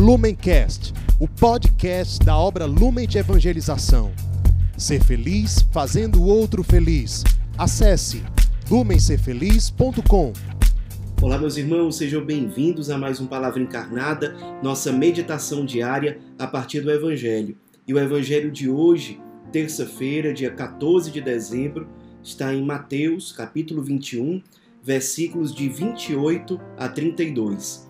Lumencast, o podcast da obra Lumen de Evangelização. Ser feliz fazendo o outro feliz. Acesse lumencerfeliz.com. Olá, meus irmãos, sejam bem-vindos a mais um Palavra Encarnada, nossa meditação diária a partir do Evangelho. E o Evangelho de hoje, terça-feira, dia 14 de dezembro, está em Mateus, capítulo 21, versículos de 28 a 32.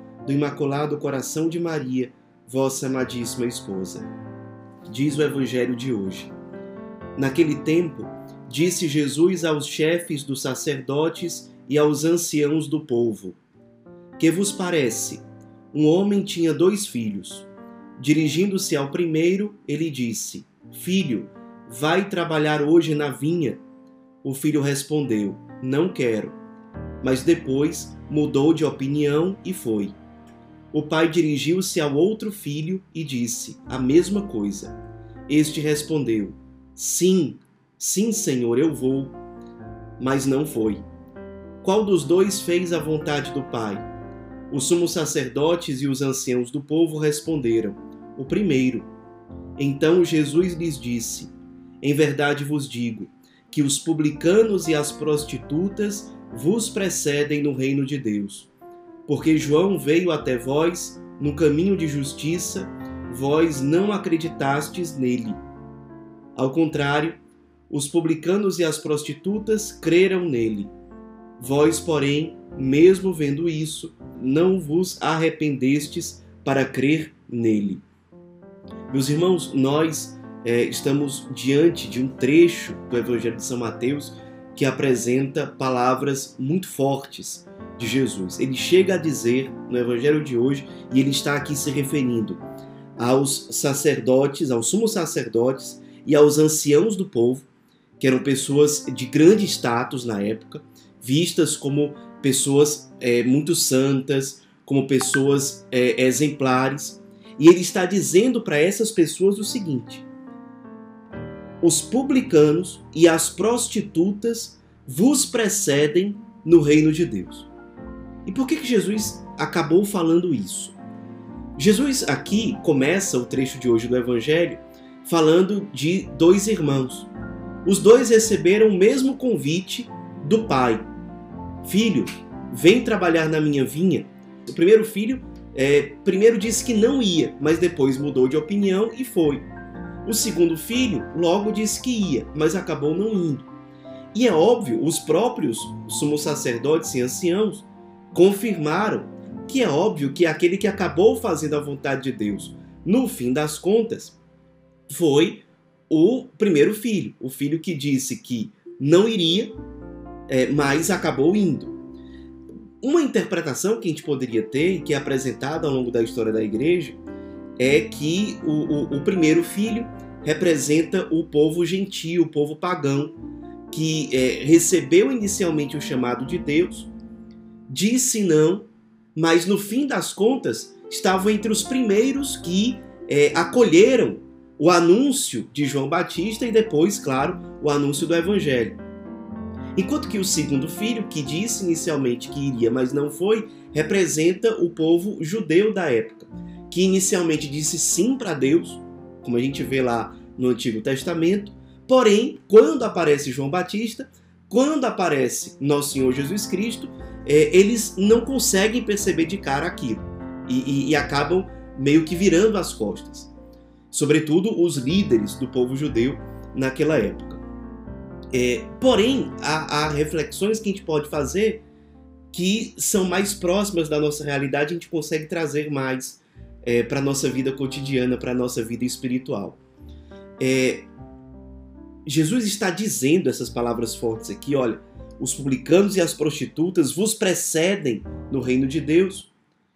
do Imaculado Coração de Maria, vossa amadíssima esposa. Diz o Evangelho de hoje. Naquele tempo, disse Jesus aos chefes dos sacerdotes e aos anciãos do povo: Que vos parece? Um homem tinha dois filhos. Dirigindo-se ao primeiro, ele disse: Filho, vai trabalhar hoje na vinha. O filho respondeu: Não quero. Mas depois mudou de opinião e foi. O pai dirigiu-se ao outro filho e disse a mesma coisa. Este respondeu: Sim, sim, senhor, eu vou. Mas não foi. Qual dos dois fez a vontade do Pai? Os sumos sacerdotes e os anciãos do povo responderam: O primeiro. Então Jesus lhes disse: Em verdade vos digo que os publicanos e as prostitutas vos precedem no reino de Deus. Porque João veio até vós no caminho de justiça, vós não acreditastes nele. Ao contrário, os publicanos e as prostitutas creram nele. Vós, porém, mesmo vendo isso, não vos arrependestes para crer nele. Meus irmãos, nós é, estamos diante de um trecho do Evangelho de São Mateus que apresenta palavras muito fortes de Jesus. Ele chega a dizer no Evangelho de hoje, e ele está aqui se referindo aos sacerdotes, aos sumos sacerdotes e aos anciãos do povo, que eram pessoas de grande status na época, vistas como pessoas é, muito santas, como pessoas é, exemplares. E ele está dizendo para essas pessoas o seguinte: os publicanos e as prostitutas vos precedem no reino de Deus. E por que, que Jesus acabou falando isso? Jesus aqui começa o trecho de hoje do Evangelho falando de dois irmãos. Os dois receberam o mesmo convite do pai, Filho, vem trabalhar na minha vinha. O primeiro filho é, primeiro disse que não ia, mas depois mudou de opinião e foi. O segundo filho logo disse que ia, mas acabou não indo. E é óbvio, os próprios sumos sacerdotes e anciãos confirmaram que é óbvio que aquele que acabou fazendo a vontade de Deus, no fim das contas, foi o primeiro filho, o filho que disse que não iria, é, mas acabou indo. Uma interpretação que a gente poderia ter, que é apresentada ao longo da história da igreja, é que o, o, o primeiro filho representa o povo gentio, o povo pagão, que é, recebeu inicialmente o chamado de Deus, disse não, mas no fim das contas estavam entre os primeiros que é, acolheram o anúncio de João Batista e depois, claro, o anúncio do Evangelho. Enquanto que o segundo filho, que disse inicialmente que iria, mas não foi, representa o povo judeu da época, que inicialmente disse sim para Deus, como a gente vê lá no Antigo Testamento, porém, quando aparece João Batista, quando aparece Nosso Senhor Jesus Cristo, é, eles não conseguem perceber de cara aquilo e, e, e acabam meio que virando as costas. Sobretudo os líderes do povo judeu naquela época. É, porém, há, há, reflexões que a gente pode fazer que são mais próximas da nossa realidade, a gente consegue trazer mais é, para a nossa vida cotidiana, para a nossa vida espiritual. É, Jesus está dizendo essas palavras fortes aqui, olha, os publicanos e as prostitutas vos precedem no reino de Deus.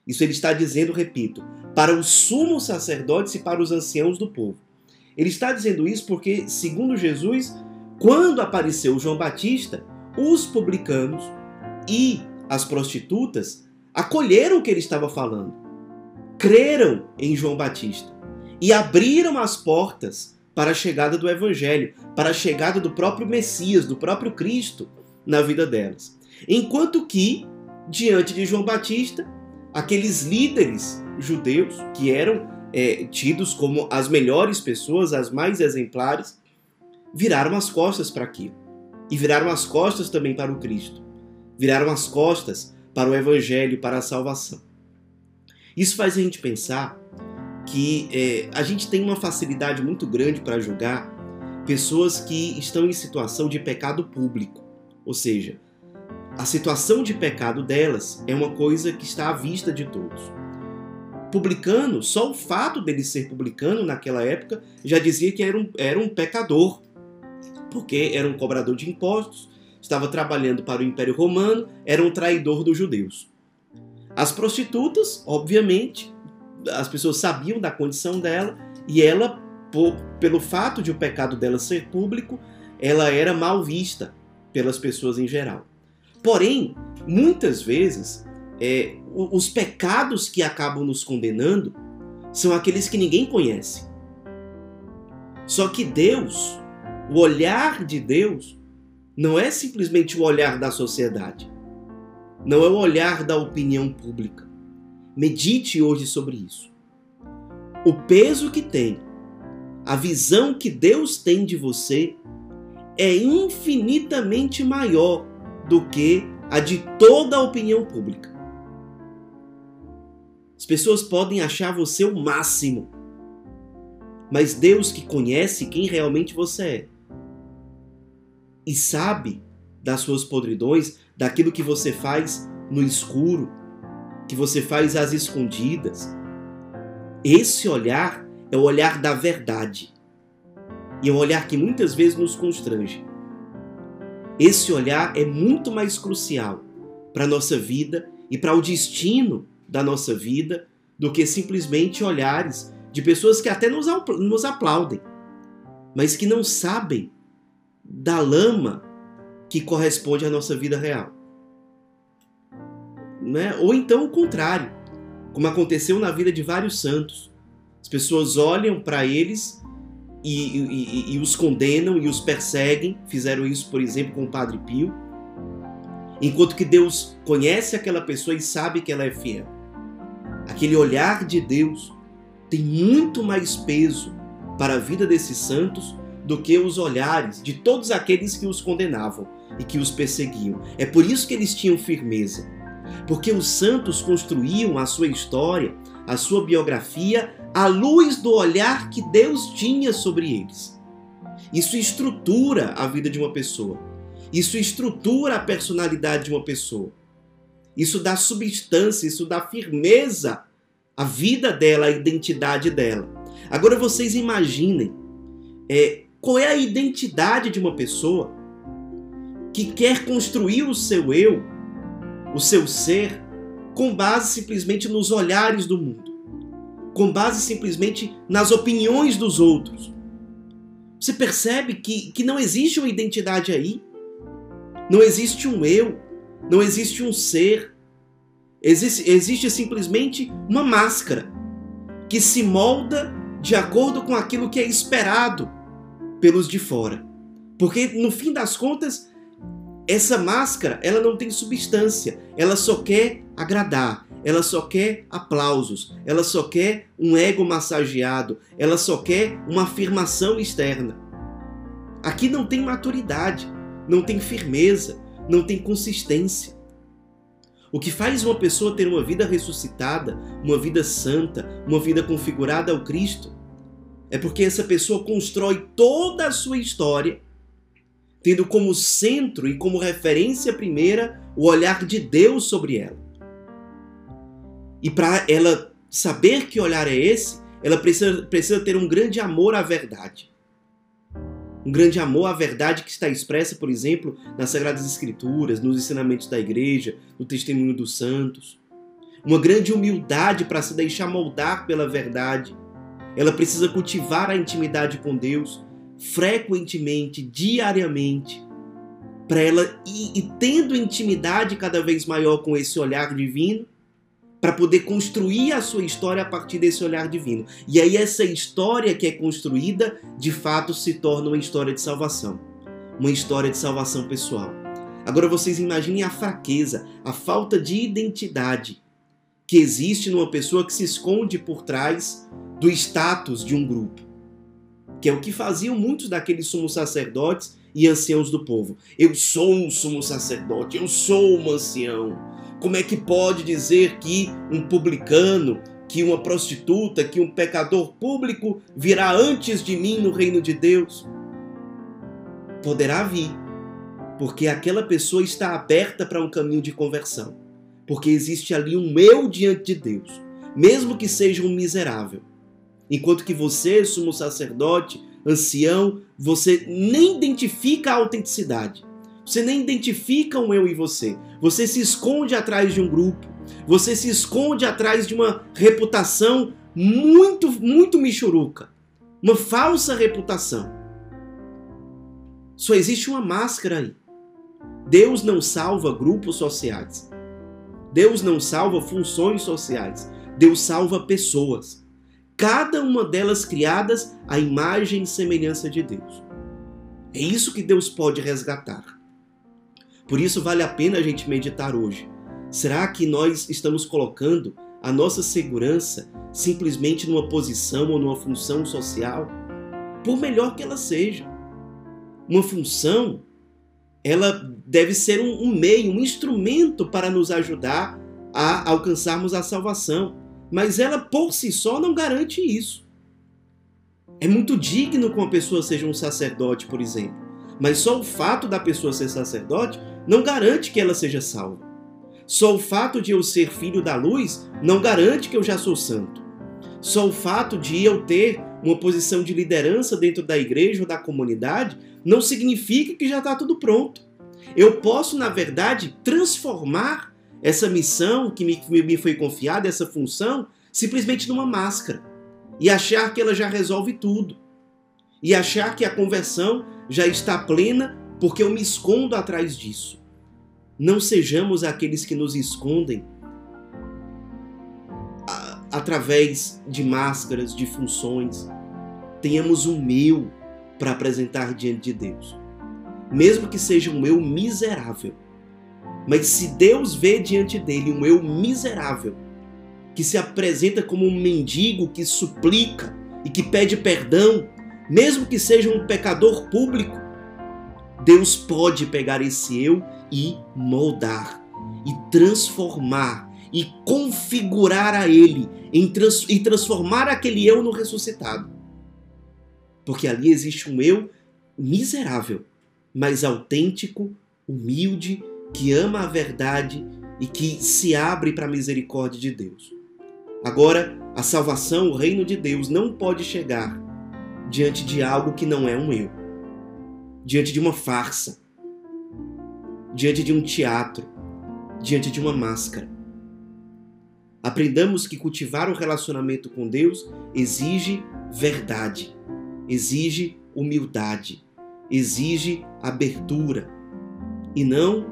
Isso ele está dizendo, repito, para os sumos sacerdotes e para os anciãos do povo. Ele está dizendo isso porque, segundo Jesus, quando apareceu João Batista, os publicanos e as prostitutas acolheram o que ele estava falando, creram em João Batista e abriram as portas para a chegada do Evangelho, para a chegada do próprio Messias, do próprio Cristo na vida delas. Enquanto que, diante de João Batista, aqueles líderes judeus que eram é, tidos como as melhores pessoas, as mais exemplares, viraram as costas para aquilo. E viraram as costas também para o Cristo. Viraram as costas para o Evangelho, para a salvação. Isso faz a gente pensar que é, a gente tem uma facilidade muito grande para julgar pessoas que estão em situação de pecado público. Ou seja, a situação de pecado delas é uma coisa que está à vista de todos publicano, só o fato dele ser publicano naquela época já dizia que era um, era um pecador, porque era um cobrador de impostos, estava trabalhando para o Império Romano, era um traidor dos judeus. As prostitutas, obviamente, as pessoas sabiam da condição dela e ela, por, pelo fato de o pecado dela ser público, ela era mal vista pelas pessoas em geral. Porém, muitas vezes é, os pecados que acabam nos condenando são aqueles que ninguém conhece. Só que Deus, o olhar de Deus, não é simplesmente o olhar da sociedade, não é o olhar da opinião pública. Medite hoje sobre isso. O peso que tem, a visão que Deus tem de você é infinitamente maior do que a de toda a opinião pública. As pessoas podem achar você o máximo, mas Deus que conhece quem realmente você é e sabe das suas podridões, daquilo que você faz no escuro, que você faz às escondidas. Esse olhar é o olhar da verdade. E é um olhar que muitas vezes nos constrange. Esse olhar é muito mais crucial para a nossa vida e para o destino da nossa vida do que simplesmente olhares de pessoas que até nos, nos aplaudem, mas que não sabem da lama que corresponde à nossa vida real. Né? Ou então o contrário, como aconteceu na vida de vários santos. As pessoas olham para eles e, e, e, os condenam e os perseguem. Fizeram isso, por exemplo, com o Padre Pio. Enquanto que Deus conhece aquela pessoa e sabe que ela é fiel aquele olhar de Deus tem muito mais peso para a vida desses santos do que os olhares de todos aqueles que os condenavam e que os perseguiam. É por isso que eles tinham firmeza. Porque os santos construíam a sua história, a sua biografia, à luz do olhar que Deus tinha sobre eles. Isso estrutura a vida de uma pessoa. Isso estrutura a personalidade de uma pessoa. Isso dá substância, isso dá firmeza à vida dela, à identidade dela. Agora vocês imaginem é, qual é a identidade de uma pessoa que quer construir o seu eu, o seu ser, com base simplesmente nos olhares do mundo, com base simplesmente nas opiniões dos outros. Você percebe que, que não existe uma identidade aí, não existe um eu, não existe um ser. Existe, existe simplesmente uma máscara que se molda de acordo com aquilo que é esperado pelos de fora. Porque no fim das contas, essa máscara, ela não tem substância, ela só quer agradar, ela só quer aplausos, ela só quer um ego massageado, ela só quer uma afirmação externa. Aqui não tem maturidade, não tem firmeza, não tem consistência. O que faz uma pessoa ter uma vida ressuscitada, uma vida santa, uma vida configurada ao Cristo, é porque essa pessoa constrói toda a sua história tendo como centro e como referência primeira o olhar de Deus sobre ela. E para ela saber que olhar é esse, ela precisa, precisa ter um grande amor à verdade um grande amor à verdade que está expressa, por exemplo, nas Sagradas Escrituras, nos ensinamentos da igreja, no testemunho dos santos. uma grande humildade para se deixar moldar pela verdade. Ela precisa cultivar a intimidade com Deus frequentemente, diariamente, para ela ir, ir tendo intimidade cada vez maior com esse olhar divino, para poder construir a sua história a partir desse olhar divino. E aí essa história que é construída, de fato se torna uma história de salvação, uma história de salvação pessoal. Agora vocês imaginem a fraqueza, a falta de identidade que existe numa pessoa que se esconde por trás do status de um grupo, que é o que faziam muitos daqueles sumos sacerdotes e anciãos do povo. Eu sou um sumo sacerdote, eu sou um ancião. Como é que pode dizer que um publicano, que uma prostituta, que um pecador público virá antes de mim no reino de Deus? Poderá vir, porque aquela pessoa está aberta para um caminho de conversão, porque existe ali um eu diante de Deus, mesmo que seja um miserável. Enquanto que você, sumo sacerdote, ancião, você nem identifica a autenticidade. Você nem identifica um eu e você. Você se esconde atrás de um grupo. Você se esconde atrás de uma reputação muito, muito michuruca. Uma falsa reputação. Só existe uma máscara aí. Deus não salva grupos sociais. Deus não salva funções sociais. Deus salva pessoas cada uma delas criadas à imagem e semelhança de Deus. É isso que Deus pode resgatar. Por isso vale a pena a gente meditar hoje. Será que nós estamos colocando a nossa segurança simplesmente numa posição ou numa função social? Por melhor que ela seja. Uma função, ela deve ser um, um meio, um instrumento para nos ajudar a alcançarmos a salvação mas ela por si só não garante isso. É muito digno que uma pessoa seja um sacerdote, por exemplo, mas só o fato da pessoa ser sacerdote não garante que ela seja salva. Só o fato de eu ser filho da luz não garante que eu já sou santo. Só o fato de eu ter uma posição de liderança dentro da igreja ou da comunidade não significa que já está tudo pronto. Eu posso, na verdade, transformar essa missão que me, me foi confiada, essa função, simplesmente numa máscara. E achar que ela já resolve tudo. E achar que a conversão já está plena porque eu me escondo atrás disso. Não sejamos aqueles que nos escondem através de máscaras, de funções. Tenhamos um meu para apresentar diante de Deus. Mesmo que seja um eu miserável mas se Deus vê diante dele um eu miserável, que se apresenta como um mendigo que suplica e que pede perdão, mesmo que seja um pecador público, Deus pode pegar esse eu e moldar, e transformar, e configurar a ele, trans e transformar aquele eu no ressuscitado. Porque ali existe um eu miserável, mas autêntico, humilde que ama a verdade e que se abre para a misericórdia de Deus. Agora, a salvação, o reino de Deus, não pode chegar diante de algo que não é um eu, diante de uma farsa, diante de um teatro, diante de uma máscara. Aprendamos que cultivar o relacionamento com Deus exige verdade, exige humildade, exige abertura e não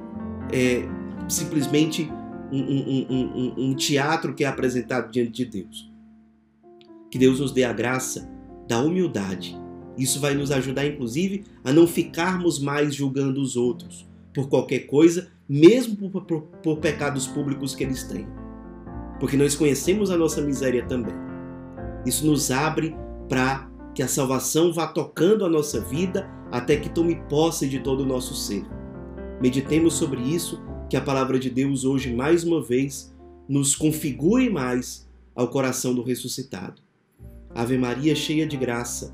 é, simplesmente um, um, um, um teatro que é apresentado diante de Deus. Que Deus nos dê a graça da humildade. Isso vai nos ajudar, inclusive, a não ficarmos mais julgando os outros por qualquer coisa, mesmo por, por, por pecados públicos que eles têm. Porque nós conhecemos a nossa miséria também. Isso nos abre para que a salvação vá tocando a nossa vida até que tome posse de todo o nosso ser. Meditemos sobre isso, que a palavra de Deus hoje, mais uma vez, nos configure mais ao coração do ressuscitado. Ave Maria, cheia de graça,